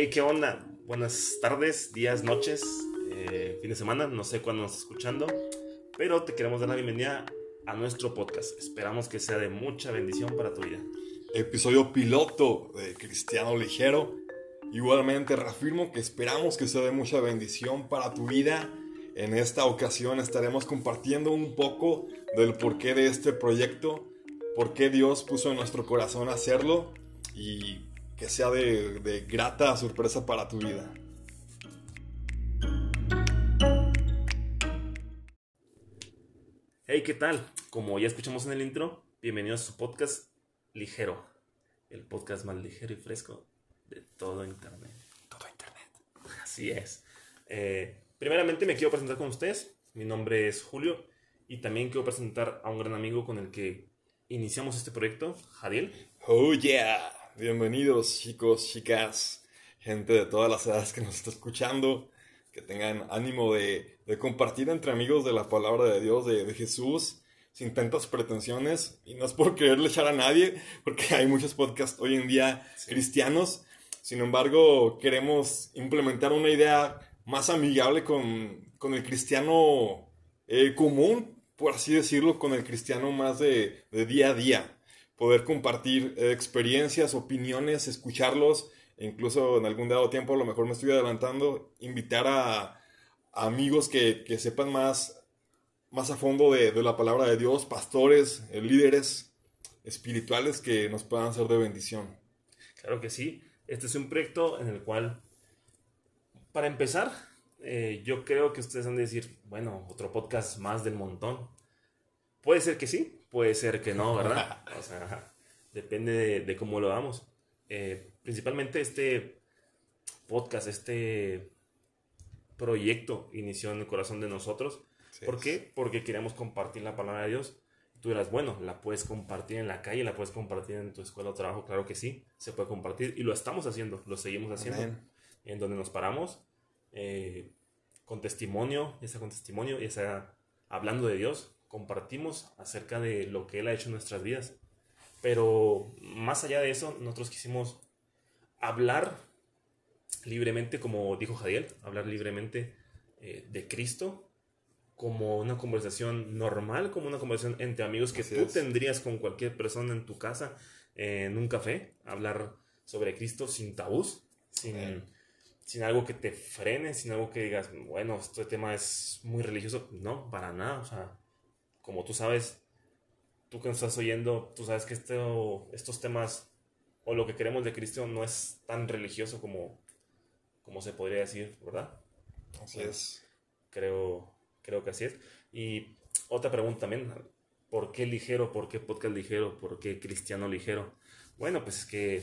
Hey, ¿qué onda? Buenas tardes, días, noches, eh, fin de semana, no sé cuándo nos escuchando, pero te queremos dar la bienvenida a nuestro podcast. Esperamos que sea de mucha bendición para tu vida. Episodio piloto de Cristiano Ligero. Igualmente reafirmo que esperamos que sea de mucha bendición para tu vida. En esta ocasión estaremos compartiendo un poco del porqué de este proyecto, por qué Dios puso en nuestro corazón hacerlo y que sea de, grata sorpresa para tu vida. Hey, ¿qué tal? Como ya escuchamos en el intro, bienvenidos a su podcast Ligero, el podcast más ligero y fresco de todo Internet. Todo Internet. Así es. Eh, primeramente me quiero presentar con ustedes. Mi nombre es Julio y también quiero presentar a un gran amigo con el que iniciamos este proyecto, Jadiel. Oh yeah. Bienvenidos chicos, chicas, gente de todas las edades que nos está escuchando, que tengan ánimo de, compartir entre amigos de la palabra de Dios, de, Jesús, sin tantas pretensiones. Y no es por quererle echar a nadie, porque hay muchos podcasts hoy en día cristianos. Sin embargo, queremos implementar una idea más amigable con, el cristiano eh, común, por así decirlo, con el cristiano más de día a día poder compartir eh, experiencias, opiniones, escucharlos, e incluso en algún dado tiempo, a lo mejor me estoy adelantando, invitar a, amigos que, sepan más, más a fondo de, la palabra de Dios, pastores, eh, líderes espirituales que nos puedan ser de bendición. Claro que sí. Este es un proyecto en el cual, para empezar, eh, yo creo que ustedes han de decir, bueno, otro podcast más del montón. Puede ser que sí, puede ser que no, ¿verdad? O sea, depende de, cómo lo hagamos. Eh, principalmente este podcast, este proyecto inició en el corazón de nosotros. ¿Por qué? Porque queremos compartir la palabra de Dios. Tú dirás, bueno, la puedes compartir en la calle, la puedes compartir en tu escuela o trabajo. Claro que sí, se puede compartir. Y lo estamos haciendo, lo seguimos haciendo. En donde nos paramos, eh, con testimonio, ya sea con testimonio, ya sea hablando de Dios, compartimos acerca de lo que Él ha hecho en nuestras vidas. Pero más allá de eso, nosotros quisimos hablar libremente, como dijo Jadiel, hablar libremente eh, de Cristo como una conversación normal, como una conversación entre amigos que tú tendrías con cualquier persona en tu casa, en un café, hablar sobre Cristo sin tabús, sin, sin algo que te frene, sin algo que digas, bueno, este tema es muy religioso. No, para nada, o sea, como tú sabes, tú que nos estás oyendo, tú sabes que esto, estos temas o lo que queremos de Cristo no es tan religioso como, como se podría decir, ¿verdad? Así es. Creo, creo que así es. Y otra pregunta también, ¿por qué ligero? ¿Por qué podcast ligero? ¿Por qué cristiano ligero? Bueno, pues es que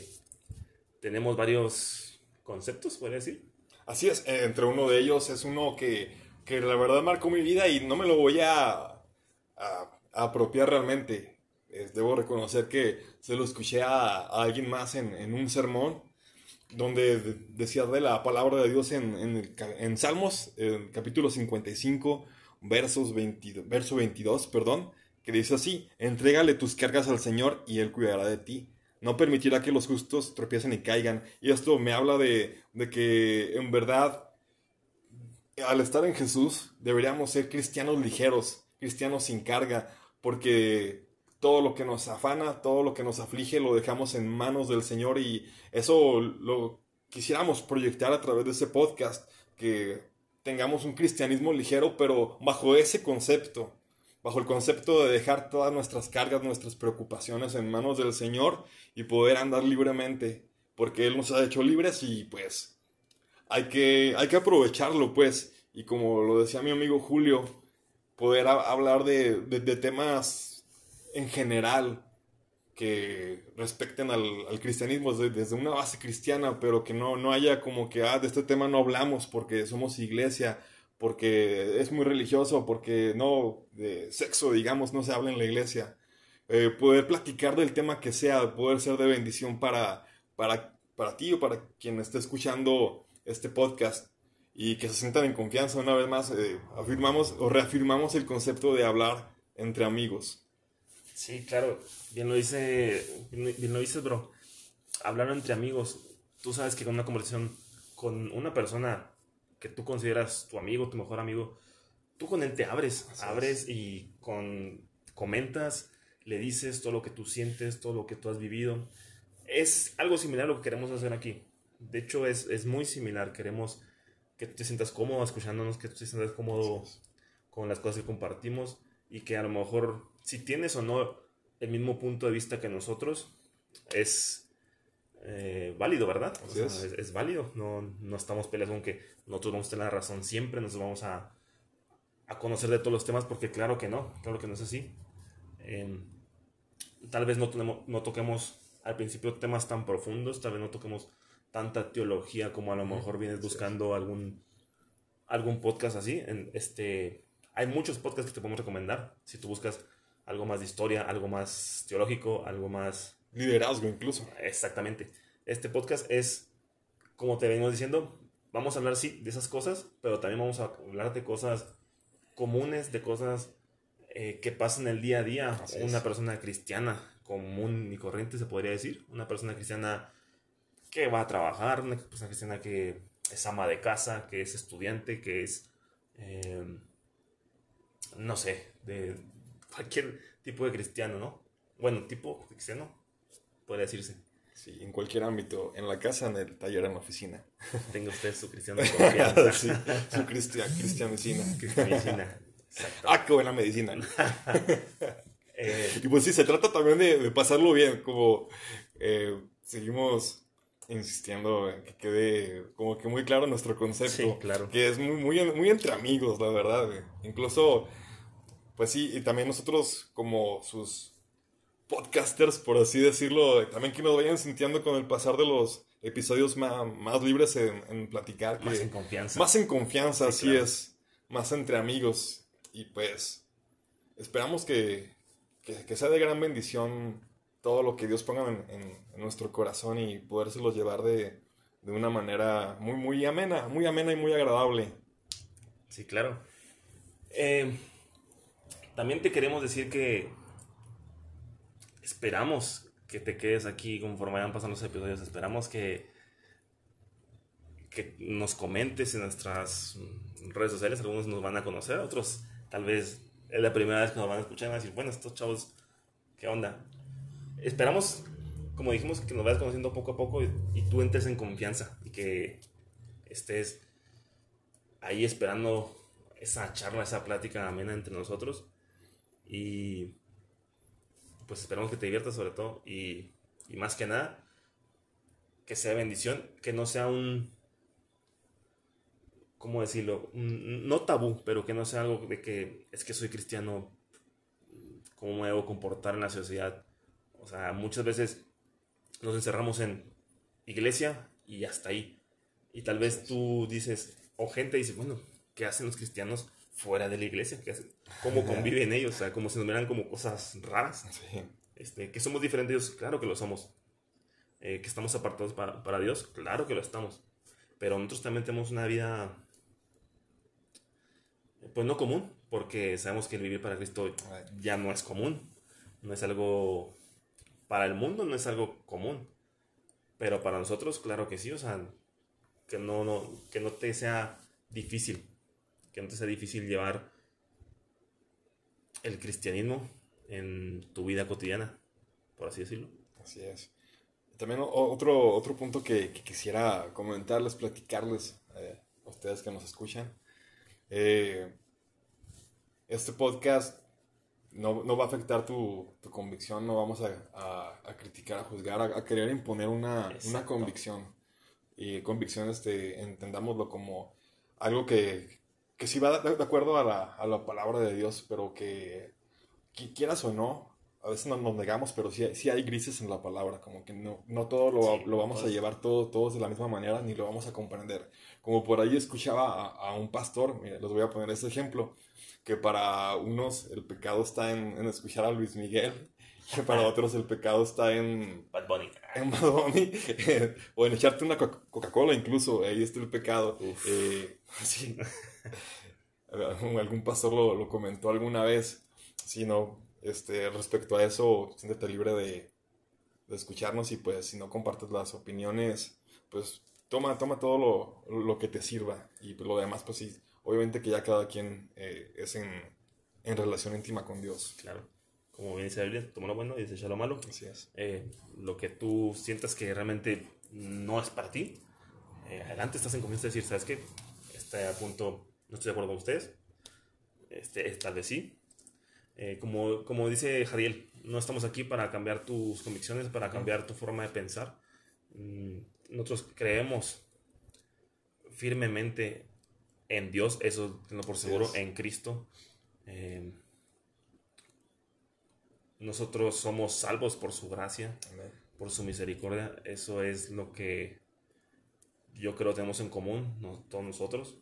tenemos varios conceptos, podría decir. Así es, entre uno de ellos es uno que, que la verdad marcó mi vida y no me lo voy a a, apropiar realmente. debo reconocer que se lo escuché a, alguien más en, en, un sermón donde decía de la palabra de Dios en, en, en Salmos, en capítulo 55, versos 22, verso 22, perdón, que dice así, entrégale tus cargas al Señor y Él cuidará de ti. No permitirá que los justos tropiecen y caigan. Y esto me habla de, de que en verdad, al estar en Jesús, deberíamos ser cristianos ligeros, cristianos sin carga, porque todo lo que nos afana, todo lo que nos aflige, lo dejamos en manos del Señor y eso lo quisiéramos proyectar a través de ese podcast, que tengamos un cristianismo ligero, pero bajo ese concepto, bajo el concepto de dejar todas nuestras cargas, nuestras preocupaciones en manos del Señor y poder andar libremente, porque Él nos ha hecho libres y pues hay que, hay que aprovecharlo, pues. Y como lo decía mi amigo Julio, poder hablar de, temas en general que respecten al, cristianismo desde, una base cristiana, pero que no, no haya como que, ah, de este tema no hablamos porque somos iglesia, porque es muy religioso, porque no, de sexo, digamos, no se habla en la iglesia. Eh, poder platicar del tema que sea, poder ser de bendición para, para, para ti o para quien esté escuchando este podcast y que se sientan en confianza. Una vez más, eh, afirmamos o reafirmamos el concepto de hablar entre amigos. Sí, claro, bien lo dice, bien lo dices, bro. Hablar entre amigos. Tú sabes que con una conversación con una persona que tú consideras tu amigo, tu mejor amigo, tú con él te abres, abres y con comentas, le dices todo lo que tú sientes, todo lo que tú has vivido. Es algo similar a lo que queremos hacer aquí. De hecho, es, es muy similar. Queremos que tú te sientas cómodo escuchándonos, que tú te sientas cómodo con las cosas que compartimos y que a lo mejor si tienes o no el mismo punto de vista que nosotros, es eh, válido, ¿verdad? es. válido. No, no estamos peleando con que nosotros vamos a tener la razón siempre, nos vamos a, a conocer de todos los temas, porque claro que no, claro que no es así. Em, tal vez no, tenemos, no toquemos al principio temas tan profundos, tal vez no toquemos tanta teología como a lo mejor vienes buscando algún, algún podcast así. En este, hay muchos podcasts que te podemos recomendar. Si tú buscas algo más de historia, algo más teológico, algo más... Liderazgo incluso. Exactamente. Este podcast es, como te venimos diciendo, vamos a hablar, sí, de esas cosas, pero también vamos a hablar de cosas comunes, de cosas eh, que pasan el día a día. una persona cristiana común y corriente, se podría decir. Una persona cristiana que va a trabajar, una persona cristiana que es ama de casa, que es estudiante, que es, eh, no sé, de cualquier tipo de cristiano, ¿no? Bueno, tipo cristiano, podría decirse. Sí, en cualquier ámbito, en la casa, en el taller, en la oficina. Tenga usted su cristiano de confianza. sí, su cristian, cristianicina. Cristianicina. Ah, qué buena medicina. eh, y pues sí, se trata también de, pasarlo bien, como eh, seguimos insistiendo en que quede como que muy claro nuestro concepto. Sí, claro. Que es muy, muy, muy entre amigos, la verdad. Incluso, pues sí, y también nosotros como sus podcasters, por así decirlo, también que nos vayan sintiendo con el pasar de los episodios más, más libres en, platicar. más en confianza. Más en confianza, así es. Más entre amigos. Y pues esperamos que, que, sea de gran bendición todo lo que Dios ponga en, nuestro corazón y podérselos llevar de, de, una manera muy, muy amena, muy amena y muy agradable. Sí, claro. Eh, también te queremos decir que esperamos que te quedes aquí conforme vayan pasando los episodios. Esperamos que, que nos comentes en nuestras redes sociales. Algunos nos van a conocer, otros tal vez es la primera vez que nos van a escuchar y van a decir, bueno, estos chavos, ¿qué onda? Esperamos, como dijimos, que nos vayas conociendo poco a poco y, tú entres en confianza y que estés ahí esperando esa charla, esa plática amena entre nosotros. Y pues esperamos que te diviertas sobre todo y, y más que nada que sea bendición, que no sea un, ¿cómo decirlo? No tabú, pero que no sea algo de que es que soy cristiano, ¿cómo me debo comportar en la sociedad? O sea, muchas veces nos encerramos en iglesia y hasta ahí. Y tal vez tú dices, o gente dice, bueno, ¿qué hacen los cristianos fuera de la iglesia? ¿Qué hacen? ¿Cómo conviven ellos? O sea, como se nos miran como cosas raras. Este, que somos diferentes, claro que lo somos. Eh, que estamos apartados para, para Dios, claro que lo estamos. Pero nosotros también tenemos una vida pues no común, porque sabemos que el vivir para Cristo ya no es común, no es algo para el mundo, no es algo común, pero para nosotros claro que sí, o sea, que no, no, que no te sea difícil, que no te sea difícil llevar el cristianismo en tu vida cotidiana, por así decirlo. Así es. También otro, otro punto que, quisiera comentarles, platicarles eh, a ustedes que nos escuchan. Eh, este podcast no, no, va a afectar tu, tu convicción, no vamos a, a, criticar, a juzgar, a, querer imponer una, una, convicción. Y convicción, este, entendámoslo como algo que, que sí va de, acuerdo a la, a la, palabra de Dios, pero que, quieras o no, a veces nos, nos negamos, pero sí, sí, hay grises en la palabra, como que no, no todo lo, lo vamos a llevar todo, todos de la misma manera, ni lo vamos a comprender. Como por ahí escuchaba a, a un pastor, mire, les voy a poner este ejemplo que para unos el pecado está en, escuchar a Luis Miguel, que para ah. otros el pecado está en Bad Bunny, en Bad Bunny o en echarte una Coca-Cola incluso, ahí está el pecado. Eh, sí. Algún pastor lo, lo, comentó alguna vez, sí, no, este, respecto a eso, siéntete libre de, de escucharnos y pues si no compartes las opiniones, pues toma, toma todo lo, lo que te sirva y pues, lo demás, pues sí, obviamente que ya cada quien eh, es en, en relación íntima con Dios. Claro. Como bien dice la Biblia, toma lo bueno y desecha lo malo. Así es. Eh, lo que tú sientas que realmente no es para ti, eh, adelante estás en confianza de decir, ¿sabes qué? Este punto no estoy de acuerdo con ustedes. Este, tal vez sí. Eh, como, como dice Jadiel, no estamos aquí para cambiar tus convicciones, para cambiar tu forma de pensar. Mm, nosotros creemos firmemente en Dios, eso tengo por seguro, en Cristo. Eh, nosotros somos salvos por su gracia, Amén. por su misericordia. Eso es lo que yo creo tenemos en común, ¿no? todos nosotros,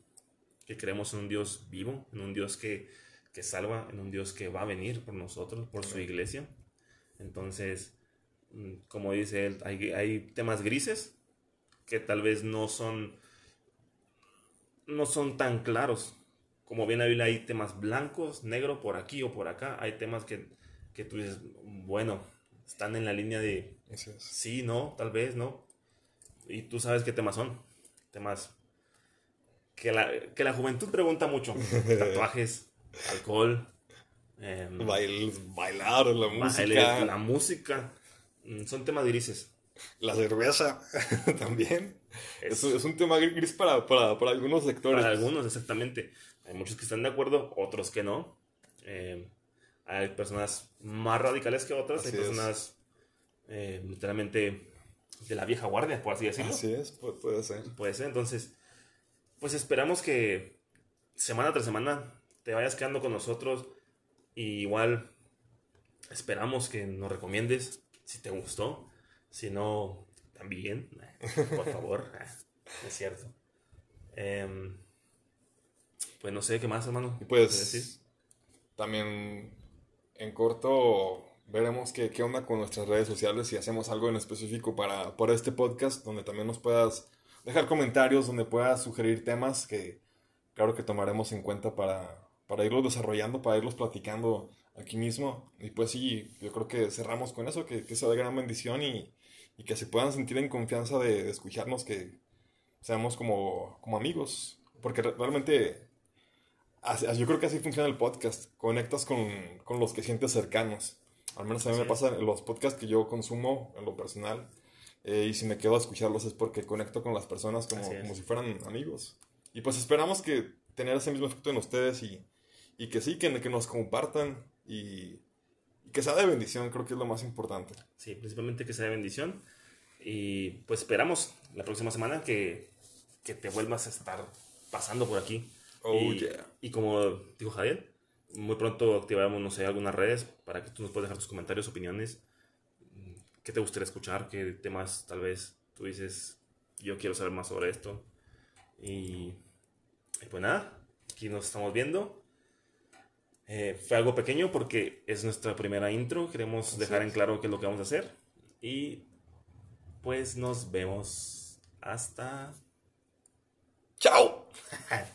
que creemos en un Dios vivo, en un Dios que, que salva, en un Dios que va a venir por nosotros, por su iglesia. Entonces, mm, como dice él, hay, hay temas grises que tal vez no son, no son tan claros. Como bien la Biblia hay temas blancos, negro por aquí o por acá. Hay temas que, que tú dices, bueno, están en la línea de es. sí, no, tal vez, no. Y tú sabes qué temas son. Temas que la, que la juventud pregunta mucho. Tatuajes, alcohol, Bail- bailar, la música, baile, la música. Mm, Son temas grises. La cerveza también. Es- Es, un tema gris para, para, para algunos sectores. Para algunos, exactamente. Hay muchos que están de acuerdo, otros que no. Eh, hay personas más radicales que otras. Así hay personas eh, literalmente de la vieja guardia, por así decirlo. Así es, pu- puede ser. Puede ser. Entonces, pues esperamos que semana tras semana te vayas quedando con nosotros. Y igual esperamos que nos recomiendes si te gustó. Si no, también, por favor. Es cierto. Em, pues no sé qué más, hermano. Y ¿Quieres pues decir? también en corto veremos qué, qué onda con nuestras redes sociales si hacemos algo en específico para, para este podcast, donde también nos puedas dejar comentarios, donde puedas sugerir temas que claro que tomaremos en cuenta para, para irlos desarrollando, para irlos platicando aquí mismo. Y pues sí, yo creo que cerramos con eso, que, que sea de gran bendición y, y que se puedan sentir en confianza de, de escucharnos, que seamos como, como amigos. Porque re- realmente Así- yo creo que así funciona el podcast. Conectas con, con los que sientes cercanos. Al menos a mí me pasa en los podcasts que yo consumo en lo personal. eh, y si me quedo a escucharlos es porque conecto con las personas como, como si fueran amigos. Y pues esperamos que tener ese mismo efecto en ustedes y, y que sí, que, que nos compartan y que sea de bendición. Creo que es lo más importante. Sí, principalmente que sea de bendición. Y pues esperamos la próxima semana que, que te vuelvas a estar pasando por aquí. Oh, y, yeah. y como dijo Javier, muy pronto activaremos, no sé, algunas redes para que tú nos puedas dejar tus comentarios, opiniones. ¿Qué te gustaría escuchar? ¿Qué temas tal vez tú dices, yo quiero saber más sobre esto? Y, y pues nada, aquí nos estamos viendo. Eh, fue algo pequeño porque es nuestra primera intro. Queremos Así dejar en claro qué es lo que vamos a hacer. Y pues nos vemos hasta ¡Chao!